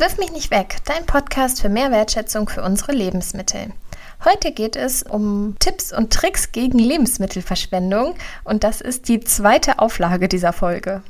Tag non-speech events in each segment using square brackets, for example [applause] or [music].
Wirf mich nicht weg, dein Podcast für mehr Wertschätzung für unsere Lebensmittel. Heute geht es um Tipps und Tricks gegen Lebensmittelverschwendung und das ist die zweite Auflage dieser Folge.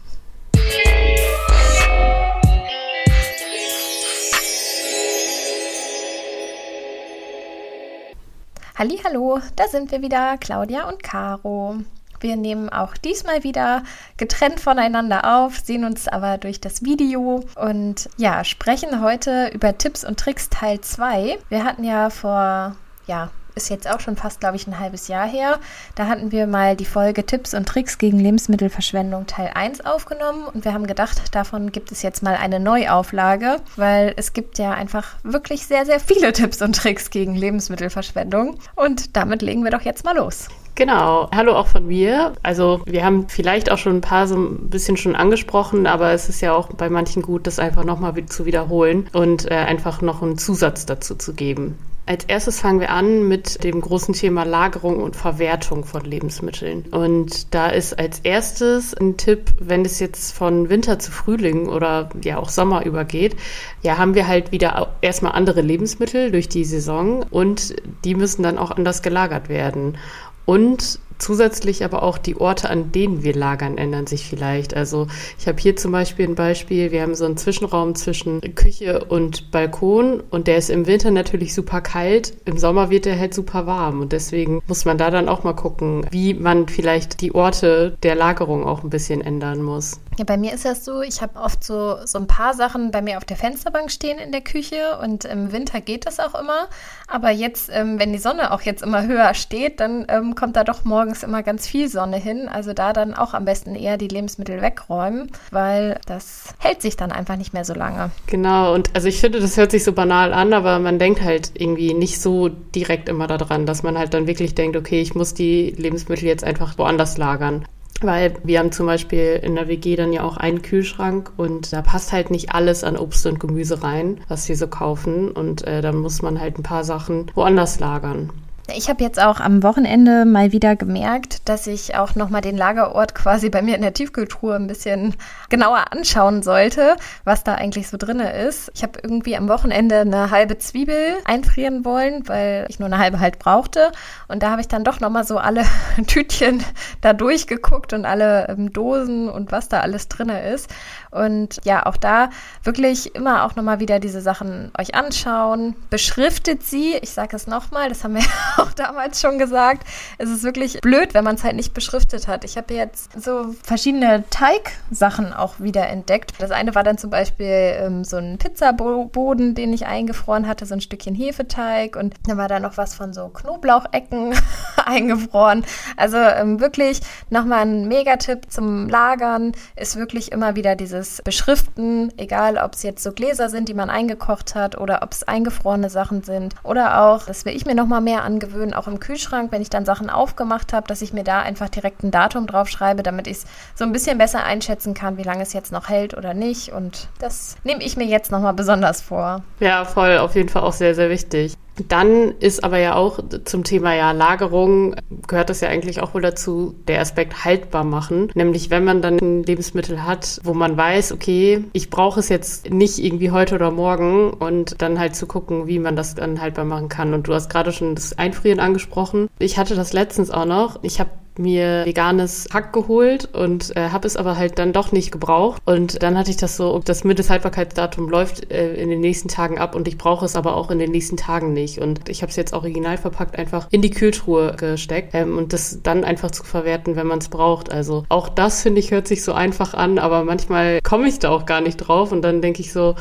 Hallo, da sind wir wieder, Claudia und Caro. Wir nehmen auch diesmal wieder getrennt voneinander auf, sehen uns aber durch das Video und ja, sprechen heute über Tipps und Tricks Teil 2. Wir hatten ja vor, ja, ist jetzt auch schon fast, glaube ich, ein halbes Jahr her. Da hatten wir mal die Folge Tipps und Tricks gegen Lebensmittelverschwendung Teil 1 aufgenommen und wir haben gedacht, davon gibt es jetzt mal eine Neuauflage, weil es gibt ja einfach wirklich sehr, sehr viele [laughs] Tipps und Tricks gegen Lebensmittelverschwendung und damit legen wir doch jetzt mal los. Genau, hallo auch von mir. Also wir haben vielleicht auch schon ein paar so ein bisschen schon angesprochen, aber es ist ja auch bei manchen gut, das einfach nochmal zu wiederholen und äh, einfach noch einen Zusatz dazu zu geben. Als erstes fangen wir an mit dem großen Thema Lagerung und Verwertung von Lebensmitteln. Und da ist als erstes ein Tipp, wenn es jetzt von Winter zu Frühling oder ja auch Sommer übergeht, ja, haben wir halt wieder erstmal andere Lebensmittel durch die Saison und die müssen dann auch anders gelagert werden. Und zusätzlich aber auch die Orte, an denen wir lagern, ändern sich vielleicht. Also ich habe hier zum Beispiel ein Beispiel, wir haben so einen Zwischenraum zwischen Küche und Balkon und der ist im Winter natürlich super kalt, im Sommer wird er halt super warm und deswegen muss man da dann auch mal gucken, wie man vielleicht die Orte der Lagerung auch ein bisschen ändern muss. Ja, bei mir ist das so, ich habe oft so, so ein paar Sachen bei mir auf der Fensterbank stehen in der Küche und im Winter geht das auch immer. Aber jetzt, ähm, wenn die Sonne auch jetzt immer höher steht, dann ähm, kommt da doch morgens immer ganz viel Sonne hin. Also da dann auch am besten eher die Lebensmittel wegräumen, weil das hält sich dann einfach nicht mehr so lange. Genau, und also ich finde, das hört sich so banal an, aber man denkt halt irgendwie nicht so direkt immer daran, dass man halt dann wirklich denkt, okay, ich muss die Lebensmittel jetzt einfach woanders lagern. Weil wir haben zum Beispiel in der WG dann ja auch einen Kühlschrank und da passt halt nicht alles an Obst und Gemüse rein, was wir so kaufen. Und äh, dann muss man halt ein paar Sachen woanders lagern. Ich habe jetzt auch am Wochenende mal wieder gemerkt, dass ich auch nochmal den Lagerort quasi bei mir in der Tiefkühltruhe ein bisschen genauer anschauen sollte, was da eigentlich so drin ist. Ich habe irgendwie am Wochenende eine halbe Zwiebel einfrieren wollen, weil ich nur eine halbe halt brauchte. Und da habe ich dann doch nochmal so alle [laughs] Tütchen da durchgeguckt und alle ähm, Dosen und was da alles drin ist. Und ja, auch da wirklich immer auch nochmal wieder diese Sachen euch anschauen. Beschriftet sie. Ich sage es nochmal, das haben wir [laughs] auch damals schon gesagt. Es ist wirklich blöd, wenn man es halt nicht beschriftet hat. Ich habe jetzt so verschiedene Teigsachen auch wieder entdeckt. Das eine war dann zum Beispiel ähm, so ein Pizzaboden, den ich eingefroren hatte, so ein Stückchen Hefeteig. Und dann war da noch was von so Knoblauchecken [laughs] eingefroren. Also ähm, wirklich nochmal ein Megatipp zum Lagern ist wirklich immer wieder dieses Beschriften, egal ob es jetzt so Gläser sind, die man eingekocht hat oder ob es eingefrorene Sachen sind. Oder auch, das will ich mir nochmal mehr angewöhnen, auch im Kühlschrank, wenn ich dann Sachen aufgemacht habe, dass ich mir da einfach direkt ein Datum drauf schreibe, damit ich es so ein bisschen besser einschätzen kann, wie lange es jetzt noch hält oder nicht. Und das nehme ich mir jetzt nochmal besonders vor. Ja, voll, auf jeden Fall auch sehr, sehr wichtig. Dann ist aber ja auch zum Thema ja Lagerung, gehört das ja eigentlich auch wohl dazu, der Aspekt haltbar machen. Nämlich wenn man dann ein Lebensmittel hat, wo man weiß, okay, ich brauche es jetzt nicht irgendwie heute oder morgen und dann halt zu gucken, wie man das dann haltbar machen kann. Und du hast gerade schon das Einfrieren angesprochen. Ich hatte das letztens auch noch. Ich habe mir veganes Hack geholt und äh, habe es aber halt dann doch nicht gebraucht. Und dann hatte ich das so, das Mindesthaltbarkeitsdatum läuft äh, in den nächsten Tagen ab und ich brauche es aber auch in den nächsten Tagen nicht. Und ich habe es jetzt original verpackt einfach in die Kühltruhe gesteckt ähm, und das dann einfach zu verwerten, wenn man es braucht. Also auch das finde ich hört sich so einfach an, aber manchmal komme ich da auch gar nicht drauf und dann denke ich so,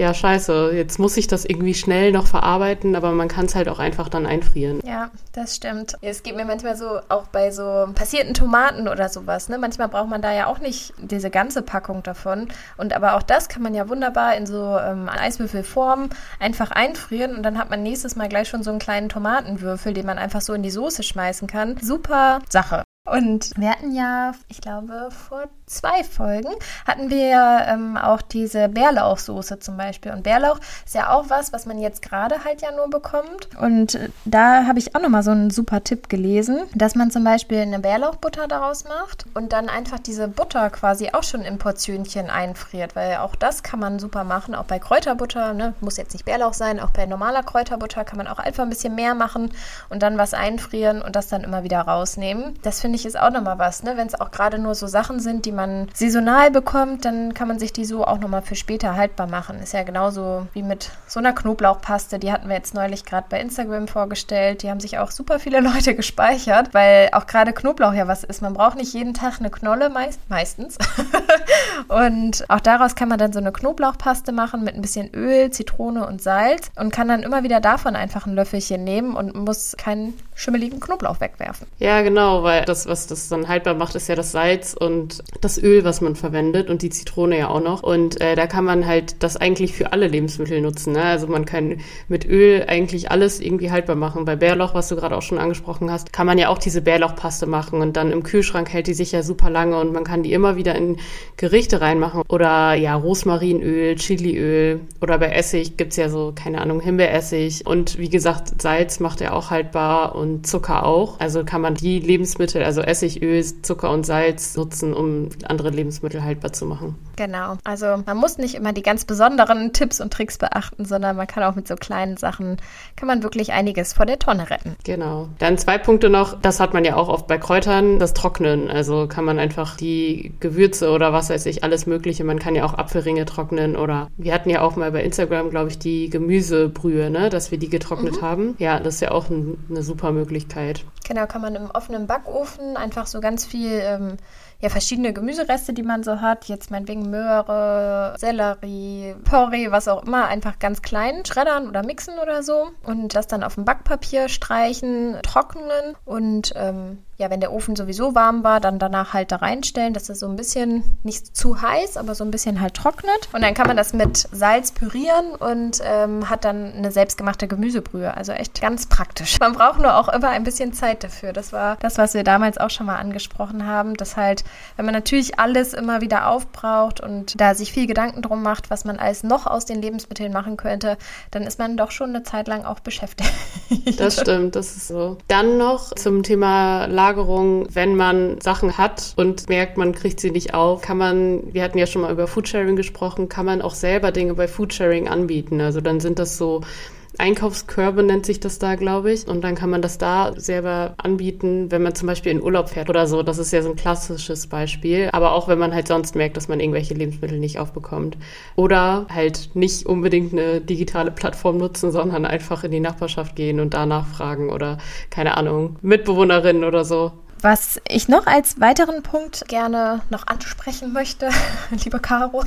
ja, scheiße, jetzt muss ich das irgendwie schnell noch verarbeiten, aber man kann es halt auch einfach dann einfrieren. Ja, das stimmt. Es geht mir manchmal so, auch bei so passierten Tomaten oder sowas, ne? Manchmal braucht man da ja auch nicht diese ganze Packung davon. Und aber auch das kann man ja wunderbar in so ähm, Eiswürfelform einfach einfrieren und dann hat man nächstes Mal gleich schon so einen kleinen Tomatenwürfel, den man einfach so in die Soße schmeißen kann. Super Sache. Und wir hatten ja, ich glaube, vor zwei Folgen hatten wir ähm, auch diese Bärlauchsoße zum Beispiel. Und Bärlauch ist ja auch was, was man jetzt gerade halt ja nur bekommt. Und äh, da habe ich auch nochmal so einen super Tipp gelesen, dass man zum Beispiel eine Bärlauchbutter daraus macht und dann einfach diese Butter quasi auch schon in Portionchen einfriert, weil auch das kann man super machen, auch bei Kräuterbutter, ne? muss jetzt nicht Bärlauch sein, auch bei normaler Kräuterbutter kann man auch einfach ein bisschen mehr machen und dann was einfrieren und das dann immer wieder rausnehmen. Das finde ich ist auch nochmal was, ne? wenn es auch gerade nur so Sachen sind, die man man saisonal bekommt, dann kann man sich die so auch nochmal für später haltbar machen. Ist ja genauso wie mit so einer Knoblauchpaste. Die hatten wir jetzt neulich gerade bei Instagram vorgestellt. Die haben sich auch super viele [laughs] Leute gespeichert, weil auch gerade Knoblauch ja was ist. Man braucht nicht jeden Tag eine Knolle, meist, meistens. [laughs] und auch daraus kann man dann so eine Knoblauchpaste machen mit ein bisschen Öl, Zitrone und Salz und kann dann immer wieder davon einfach ein Löffelchen nehmen und muss keinen schimmeligen Knoblauch wegwerfen. Ja, genau, weil das, was das dann haltbar macht, ist ja das Salz und das Öl, was man verwendet und die Zitrone ja auch noch. Und äh, da kann man halt das eigentlich für alle Lebensmittel nutzen. Ne? Also man kann mit Öl eigentlich alles irgendwie haltbar machen. Bei Bärlauch, was du gerade auch schon angesprochen hast, kann man ja auch diese Bärlauchpaste machen und dann im Kühlschrank hält die sich ja super lange und man kann die immer wieder in Gerichte reinmachen. Oder ja, Rosmarinöl, Chiliöl oder bei Essig gibt's ja so, keine Ahnung, Himbeeressig. Und wie gesagt, Salz macht er auch haltbar und Zucker auch. Also kann man die Lebensmittel, also Essigöl, Zucker und Salz nutzen, um andere Lebensmittel haltbar zu machen. Genau. Also man muss nicht immer die ganz besonderen Tipps und Tricks beachten, sondern man kann auch mit so kleinen Sachen, kann man wirklich einiges vor der Tonne retten. Genau. Dann zwei Punkte noch, das hat man ja auch oft bei Kräutern, das Trocknen. Also kann man einfach die Gewürze oder was weiß ich, alles mögliche, man kann ja auch Apfelringe trocknen oder wir hatten ja auch mal bei Instagram, glaube ich, die Gemüsebrühe, ne, dass wir die getrocknet mhm. haben. Ja, das ist ja auch ein, eine super Möglichkeit. Genau, kann man im offenen Backofen einfach so ganz viel ähm, ja, verschiedene Gemüsereste, die man so hat. Jetzt meinetwegen Möhre, Sellerie, Porree, was auch immer, einfach ganz klein schreddern oder mixen oder so. Und das dann auf dem Backpapier streichen, trocknen und ähm, ja, wenn der Ofen sowieso warm war, dann danach halt da reinstellen, dass es so ein bisschen nicht zu heiß, aber so ein bisschen halt trocknet. Und dann kann man das mit Salz pürieren und ähm, hat dann eine selbstgemachte Gemüsebrühe. Also echt ganz praktisch. Man braucht nur auch immer ein bisschen Zeit dafür. Das war das, was wir damals auch schon mal angesprochen haben, dass halt, wenn man natürlich alles immer wieder aufbraucht und da sich viel Gedanken drum macht, was man alles noch aus den Lebensmitteln machen könnte, dann ist man doch schon eine Zeit lang auch beschäftigt. Das stimmt, das ist so. Dann noch zum Thema Lager Lagerung, wenn man Sachen hat und merkt, man kriegt sie nicht auf, kann man, wir hatten ja schon mal über Foodsharing gesprochen, kann man auch selber Dinge bei Foodsharing anbieten. Also dann sind das so Einkaufskörbe nennt sich das da, glaube ich. Und dann kann man das da selber anbieten, wenn man zum Beispiel in Urlaub fährt oder so. Das ist ja so ein klassisches Beispiel. Aber auch wenn man halt sonst merkt, dass man irgendwelche Lebensmittel nicht aufbekommt. Oder halt nicht unbedingt eine digitale Plattform nutzen, sondern einfach in die Nachbarschaft gehen und da nachfragen oder keine Ahnung, Mitbewohnerinnen oder so. Was ich noch als weiteren Punkt gerne noch ansprechen möchte, [laughs] liebe Caro,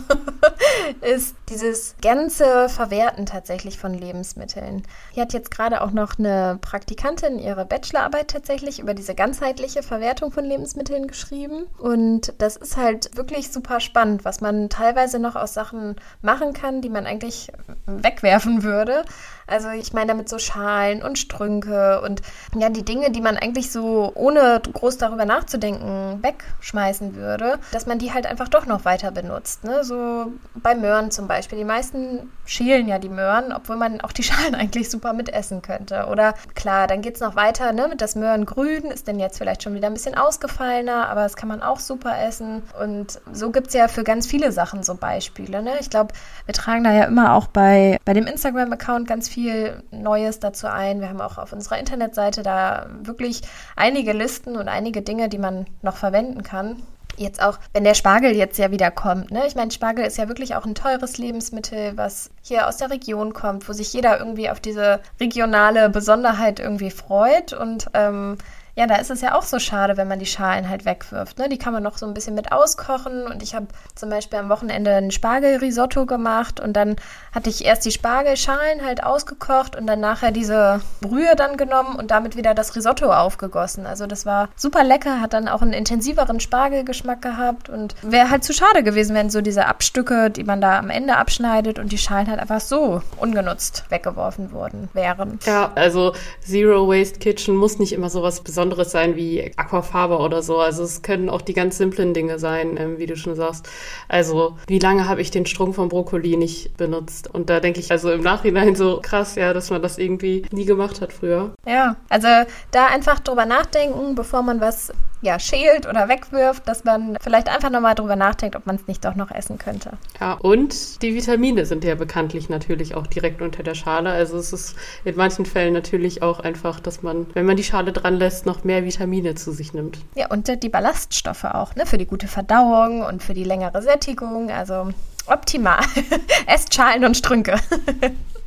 [laughs] ist dieses ganze Verwerten tatsächlich von Lebensmitteln. Hier hat jetzt gerade auch noch eine Praktikantin ihre Bachelorarbeit tatsächlich über diese ganzheitliche Verwertung von Lebensmitteln geschrieben. Und das ist halt wirklich super spannend, was man teilweise noch aus Sachen machen kann, die man eigentlich wegwerfen würde. Also ich meine damit so Schalen und Strünke und ja, die Dinge, die man eigentlich so ohne groß darüber nachzudenken wegschmeißen würde, dass man die halt einfach doch noch weiter benutzt. Ne? So bei Möhren zum Beispiel. Die meisten schälen ja die Möhren, obwohl man auch die [laughs] Schalen eigentlich super mitessen könnte. Oder klar, dann geht es noch weiter ne? mit das Möhrengrün, ist denn jetzt vielleicht schon wieder ein bisschen ausgefallener, aber das kann man auch super essen. Und so gibt es ja für ganz viele Sachen so Beispiele. Ne? Ich glaube, wir tragen da ja immer auch bei, bei dem Instagram-Account ganz viel Neues dazu ein. Wir haben auch auf unserer Internetseite da wirklich einige Listen und einige Dinge, die man noch verwenden kann. Jetzt auch, wenn der Spargel jetzt ja wieder kommt. Ne? Ich meine, Spargel ist ja wirklich auch ein teures Lebensmittel, was hier aus der Region kommt, wo sich jeder irgendwie auf diese regionale Besonderheit irgendwie freut. Und ähm, ja, da ist es ja auch so schade, wenn man die Schalen halt wegwirft. Ne? Die kann man noch so ein bisschen mit auskochen. Und ich habe zum Beispiel am Wochenende ein Spargelrisotto gemacht und dann hatte ich erst die Spargelschalen halt ausgekocht und dann nachher diese Brühe dann genommen und damit wieder das Risotto aufgegossen. Also das war super lecker, hat dann auch einen intensiveren Spargelgeschmack gehabt und wäre halt zu schade gewesen, wenn so diese Abstücke, die man da am Ende abschneidet und die Schalen halt einfach so ungenutzt weggeworfen worden wären. Ja, also Zero Waste Kitchen muss nicht immer sowas Besonderes Besonderes sein wie Aquafaber oder so. Also es können auch die ganz simplen Dinge sein, ähm, wie du schon sagst. Also wie lange habe ich den Strunk vom Brokkoli nicht benutzt? Und da denke ich also im Nachhinein so krass, ja, dass man das irgendwie nie gemacht hat früher. Ja, also da einfach drüber nachdenken, bevor man was ja, schält oder wegwirft, dass man vielleicht einfach nochmal drüber nachdenkt, ob man es nicht doch noch essen könnte. Ja, und die Vitamine sind ja bekanntlich natürlich auch direkt unter der Schale. Also es ist in manchen Fällen natürlich auch einfach, dass man, wenn man die Schale dran lässt, noch mehr Vitamine zu sich nimmt. Ja, und die Ballaststoffe auch, ne? Für die gute Verdauung und für die längere Sättigung. Also optimal. [laughs] Esst Schalen und Strünke. [laughs]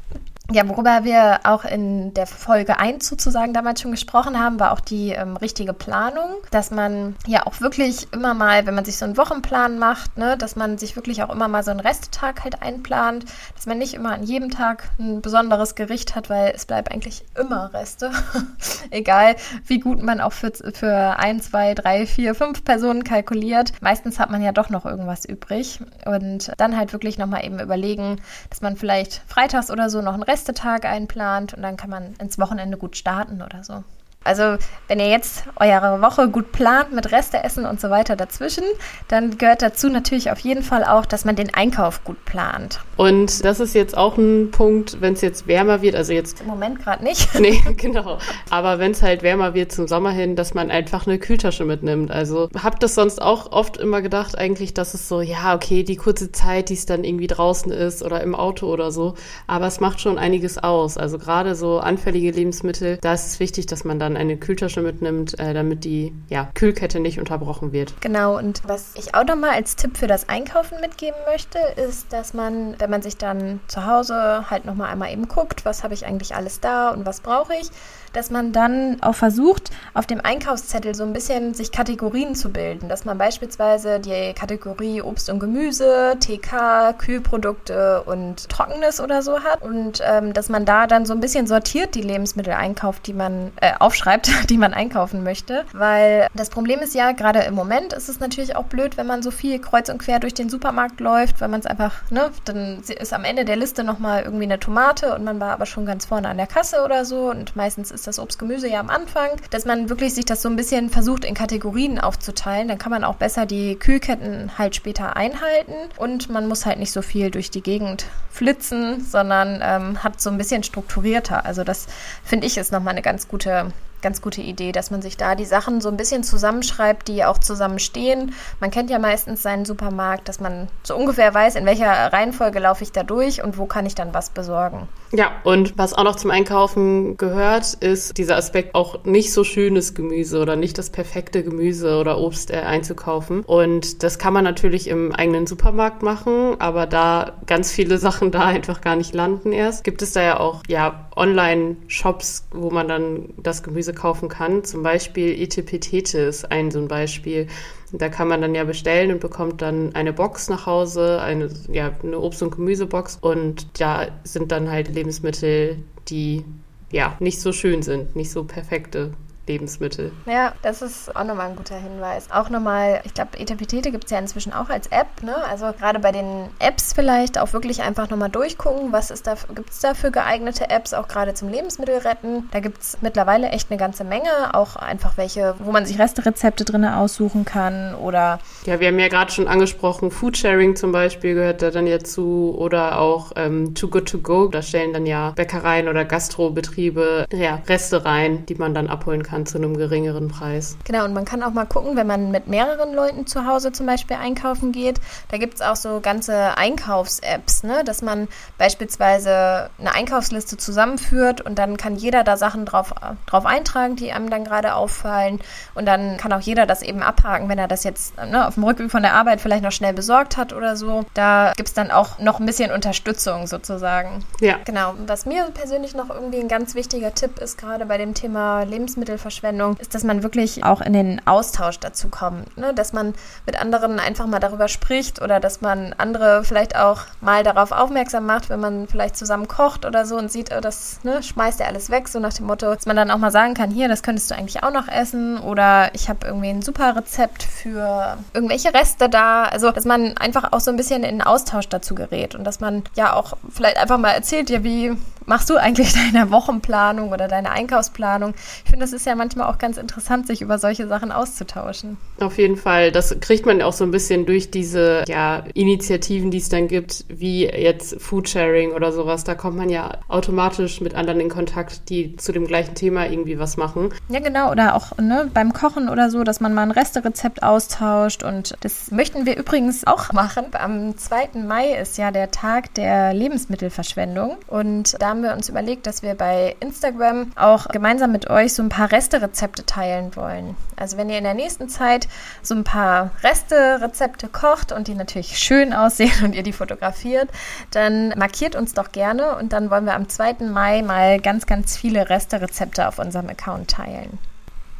Ja, worüber wir auch in der Folge 1 sozusagen damals schon gesprochen haben, war auch die ähm, richtige Planung, dass man ja auch wirklich immer mal, wenn man sich so einen Wochenplan macht, ne, dass man sich wirklich auch immer mal so einen Resttag halt einplant, dass man nicht immer an jedem Tag ein besonderes Gericht hat, weil es bleibt eigentlich immer Reste. [laughs] Egal, wie gut man auch für, für ein, zwei, drei, vier, fünf Personen kalkuliert. Meistens hat man ja doch noch irgendwas übrig. Und dann halt wirklich nochmal eben überlegen, dass man vielleicht freitags oder so noch ein Rest Restetag einplant und dann kann man ins Wochenende gut starten oder so. Also, wenn ihr jetzt eure Woche gut plant mit Reste essen und so weiter dazwischen, dann gehört dazu natürlich auf jeden Fall auch, dass man den Einkauf gut plant. Und das ist jetzt auch ein Punkt, wenn es jetzt wärmer wird, also jetzt. Im Moment gerade nicht. [laughs] Nee, genau. Aber wenn es halt wärmer wird zum Sommer hin, dass man einfach eine Kühltasche mitnimmt. Also, habt das sonst auch oft immer gedacht, eigentlich, dass es so, ja, okay, die kurze Zeit, die es dann irgendwie draußen ist oder im Auto oder so. Aber es macht schon einiges aus. Also, gerade so anfällige Lebensmittel, da ist es wichtig, dass man dann eine Kühltasche mitnimmt, äh, damit die ja, Kühlkette nicht unterbrochen wird. Genau, und was ich auch nochmal als Tipp für das Einkaufen mitgeben möchte, ist, dass man, wenn man sich dann zu Hause halt nochmal einmal eben guckt, was habe ich eigentlich alles da und was brauche ich, dass man dann auch versucht, auf dem Einkaufszettel so ein bisschen sich Kategorien zu bilden, dass man beispielsweise die Kategorie Obst und Gemüse, TK, Kühlprodukte und Trockenes oder so hat und ähm, dass man da dann so ein bisschen sortiert die Lebensmittel einkauft, die man äh, aufschreibt, [laughs] die man einkaufen möchte, weil das Problem ist ja, gerade im Moment ist es natürlich auch blöd, wenn man so viel kreuz und quer durch den Supermarkt läuft, weil man es einfach, ne, dann ist am Ende der Liste nochmal irgendwie eine Tomate und man war aber schon ganz vorne an der Kasse oder so und meistens ist das Obst, Gemüse ja am Anfang, dass man wirklich sich das so ein bisschen versucht in Kategorien aufzuteilen. Dann kann man auch besser die Kühlketten halt später einhalten und man muss halt nicht so viel durch die Gegend flitzen, sondern ähm, hat so ein bisschen strukturierter. Also das finde ich ist nochmal eine ganz gute ganz gute Idee, dass man sich da die Sachen so ein bisschen zusammenschreibt, die auch zusammenstehen. Man kennt ja meistens seinen Supermarkt, dass man so ungefähr weiß, in welcher Reihenfolge laufe ich da durch und wo kann ich dann was besorgen. Ja, und was auch noch zum Einkaufen gehört, ist dieser Aspekt auch nicht so schönes Gemüse oder nicht das perfekte Gemüse oder Obst äh, einzukaufen. Und das kann man natürlich im eigenen Supermarkt machen, aber da ganz viele [laughs] Sachen da einfach gar nicht landen erst, gibt es da ja auch ja Online-Shops, wo man dann das Gemüse kaufen kann. Zum Beispiel Etepetete ist ein so ein Beispiel. Da kann man dann ja bestellen und bekommt dann eine Box nach Hause, eine, ja, eine Obst- und Gemüsebox. Und da sind dann halt Lebensmittel, die ja nicht so schön sind, nicht so perfekte Lebensmittel. Ja, das ist auch nochmal ein guter Hinweis. Auch nochmal, ich glaube, Etepetete gibt es ja inzwischen auch als App. Ne? Also gerade bei den Apps vielleicht auch wirklich einfach nochmal durchgucken, was ist da, gibt es da für geeignete Apps, auch gerade zum Lebensmittelretten. Da gibt es mittlerweile echt eine ganze Menge, auch einfach welche, wo man sich Resterezepte drin aussuchen kann oder... Ja, wir haben ja gerade schon angesprochen, Foodsharing zum Beispiel gehört da dann ja zu oder auch ähm, Too Good To Go. Da stellen dann ja Bäckereien oder Gastrobetriebe ja, Reste rein, die man dann abholen kann kann zu einem geringeren Preis. Genau, und man kann auch mal gucken, wenn man mit mehreren Leuten zu Hause zum Beispiel einkaufen geht, da gibt es auch so ganze Einkaufs-Apps, ne? dass man beispielsweise eine Einkaufsliste zusammenführt und dann kann jeder da Sachen drauf, drauf eintragen, die einem dann gerade auffallen und dann kann auch jeder das eben abhaken, wenn er das jetzt ne, auf dem Rückweg von der Arbeit vielleicht noch schnell besorgt hat oder so. Da gibt es dann auch noch ein bisschen Unterstützung sozusagen. Ja. Genau. Was mir persönlich noch irgendwie ein ganz wichtiger Tipp ist, gerade bei dem Thema Lebensmittel Verschwendung, ist, dass man wirklich auch in den Austausch dazu kommt. Ne? Dass man mit anderen einfach mal darüber spricht oder dass man andere vielleicht auch mal darauf aufmerksam macht, wenn man vielleicht zusammen kocht oder so und sieht, oh, das ne, schmeißt er alles weg, so nach dem Motto, dass man dann auch mal sagen kann, hier, das könntest du eigentlich auch noch essen oder ich habe irgendwie ein super Rezept für irgendwelche Reste da. Also, dass man einfach auch so ein bisschen in den Austausch dazu gerät und dass man ja auch vielleicht einfach mal erzählt, ja, wie, machst du eigentlich [laughs] deine Wochenplanung oder deine Einkaufsplanung? Ich finde, das ist ja manchmal auch ganz interessant, sich über solche Sachen auszutauschen. Auf jeden Fall. Das kriegt man auch so ein bisschen durch diese ja, Initiativen, die es dann gibt, wie jetzt Foodsharing oder sowas. Da kommt man ja automatisch mit anderen in Kontakt, die zu dem gleichen Thema irgendwie was machen. Ja, genau. Oder auch ne, beim Kochen oder so, dass man mal ein Resterezept austauscht. Und das möchten wir übrigens auch machen. Am 2. Mai ist ja der Tag der Lebensmittelverschwendung. Und da haben wir uns überlegt, dass wir bei Instagram auch gemeinsam mit euch so ein paar Resterezepte teilen wollen. Also wenn ihr in der nächsten Zeit so ein paar Resterezepte kocht und die natürlich schön aussehen und ihr die fotografiert, dann markiert uns doch gerne und dann wollen wir am 2. Mai mal ganz, ganz viele Resterezepte auf unserem Account teilen.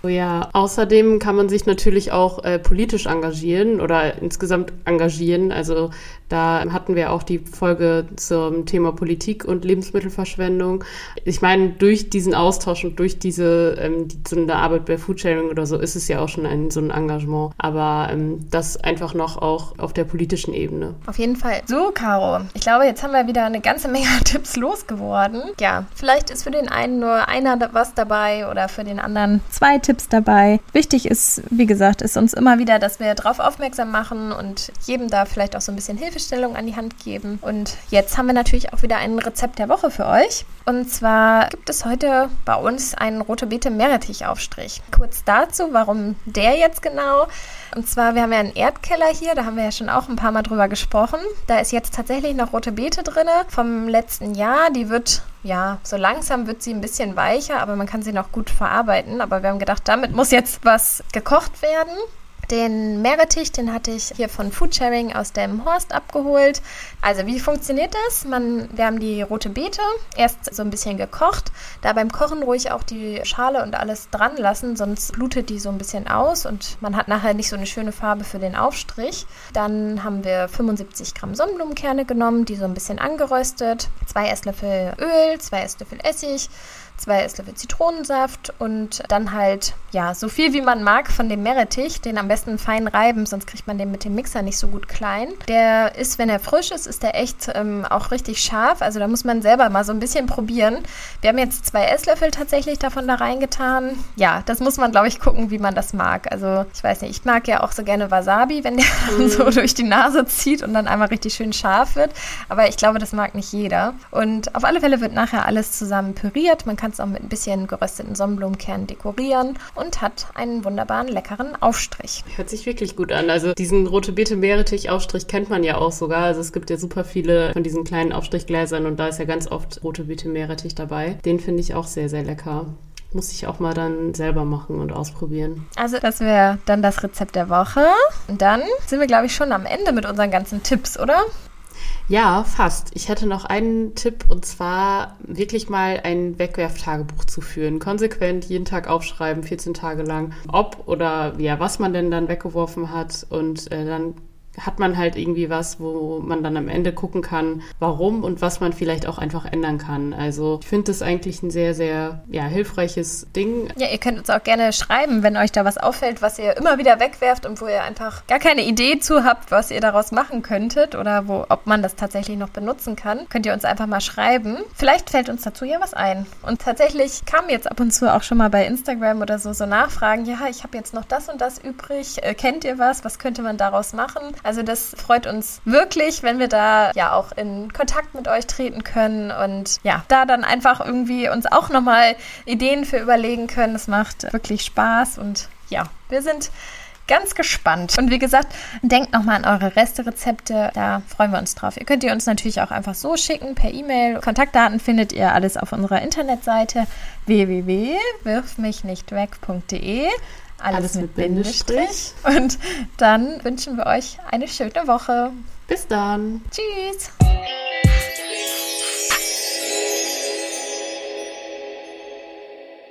Ja, außerdem kann man sich natürlich auch äh, politisch engagieren oder insgesamt engagieren. Also da hatten wir auch die Folge zum Thema Politik und Lebensmittelverschwendung. Ich meine, durch diesen Austausch und durch diese ähm, die, so eine Arbeit bei Foodsharing oder so ist es ja auch schon ein so ein Engagement. Aber ähm, das einfach noch auch auf der politischen Ebene. Auf jeden Fall. So, Caro, ich glaube, jetzt haben wir wieder eine ganze Menge Tipps losgeworden. Ja, vielleicht ist für den einen nur einer was dabei oder für den anderen zwei Tipps dabei. Wichtig ist, wie gesagt, ist uns immer wieder, dass wir darauf aufmerksam machen und jedem da vielleicht auch so ein bisschen Hilfestellung an die Hand geben. Und jetzt haben wir natürlich auch wieder ein Rezept der Woche für euch. Und zwar gibt es heute bei uns einen rote Beete Meerrettichaufstrich. Kurz dazu, warum der jetzt genau? Und zwar, wir haben ja einen Erdkeller hier, da haben wir ja schon auch ein paar Mal drüber gesprochen. Da ist jetzt tatsächlich noch rote Beete drin vom letzten Jahr. Die wird, ja, so langsam wird sie ein bisschen weicher, aber man kann sie noch gut verarbeiten. Aber wir haben gedacht, damit muss jetzt was gekocht werden. Den Meerrettich, den hatte ich hier von Foodsharing aus dem Horst abgeholt. Also wie funktioniert das? Man, wir haben die rote Beete erst so ein bisschen gekocht. Da beim Kochen ruhig auch die Schale und alles dran lassen, sonst blutet die so ein bisschen aus und man hat nachher nicht so eine schöne Farbe für den Aufstrich. Dann haben wir 75 Gramm Sonnenblumenkerne genommen, die so ein bisschen angeröstet, zwei Esslöffel Öl, zwei Esslöffel Essig, zwei Esslöffel Zitronensaft und dann halt, ja, so viel wie man mag von dem Meerrettich, den am besten fein reiben, sonst kriegt man den mit dem Mixer nicht so gut klein. Der ist, wenn er frisch ist, ist der echt ähm, auch richtig scharf, also da muss man selber mal so ein bisschen probieren. Wir haben jetzt zwei Esslöffel tatsächlich davon da reingetan. Ja, das muss man, glaube ich, gucken, wie man das mag. Also ich weiß nicht, ich mag ja auch so gerne Wasabi, wenn der [laughs] mm. so durch die Nase zieht und dann einmal richtig schön scharf wird, aber ich glaube, das mag nicht jeder. Und auf alle Fälle wird nachher alles zusammen püriert. Man kann kann es auch mit ein bisschen gerösteten Sonnenblumenkernen dekorieren und hat einen wunderbaren, leckeren Aufstrich. Hört sich wirklich gut an. Also diesen rote Beete Meerrettich Aufstrich kennt man ja auch sogar. Also es gibt ja super viele von diesen kleinen Aufstrichgläsern und da ist ja ganz oft rote Beete Meerrettich dabei. Den finde ich auch sehr, sehr lecker muss ich auch mal dann selber machen und ausprobieren. Also das wäre dann das Rezept der Woche. Und dann sind wir, glaube ich, schon am Ende mit unseren ganzen Tipps, oder? Ja, fast. Ich hätte noch einen Tipp und zwar wirklich mal ein Wegwerftagebuch zu führen. Konsequent jeden Tag aufschreiben, 14 Tage lang, ob oder ja, was man denn dann weggeworfen hat und äh, dann hat man halt irgendwie was, wo man dann am Ende gucken kann, warum und was man vielleicht auch einfach ändern kann. Also ich finde das eigentlich ein sehr, sehr ja, hilfreiches Ding. Ja, ihr könnt uns auch gerne schreiben, wenn euch da was auffällt, was ihr immer wieder wegwerft und wo ihr einfach gar keine Idee zu habt, was ihr daraus machen könntet oder wo, ob man das tatsächlich noch benutzen kann, könnt ihr uns einfach mal schreiben. Vielleicht fällt uns dazu ja was ein. Und tatsächlich kamen jetzt ab und zu auch schon mal bei Instagram oder so so Nachfragen, ja, ich habe jetzt noch das und das übrig, äh, kennt ihr was, was könnte man daraus machen? Also das freut uns wirklich, wenn wir da ja auch in Kontakt mit euch treten können und ja, da dann einfach irgendwie uns auch nochmal Ideen für überlegen können. Es macht wirklich Spaß und ja, wir sind ganz gespannt. Und wie gesagt, denkt nochmal an eure Resterezepte. Da freuen wir uns drauf. Ihr könnt ihr uns natürlich auch einfach so schicken per E-Mail. Kontaktdaten findet ihr alles auf unserer Internetseite www.wirfmichnichtweg.de. Alles, Alles mit, mit Bindestrich. Und dann wünschen wir euch eine schöne Woche. Bis dann. Tschüss.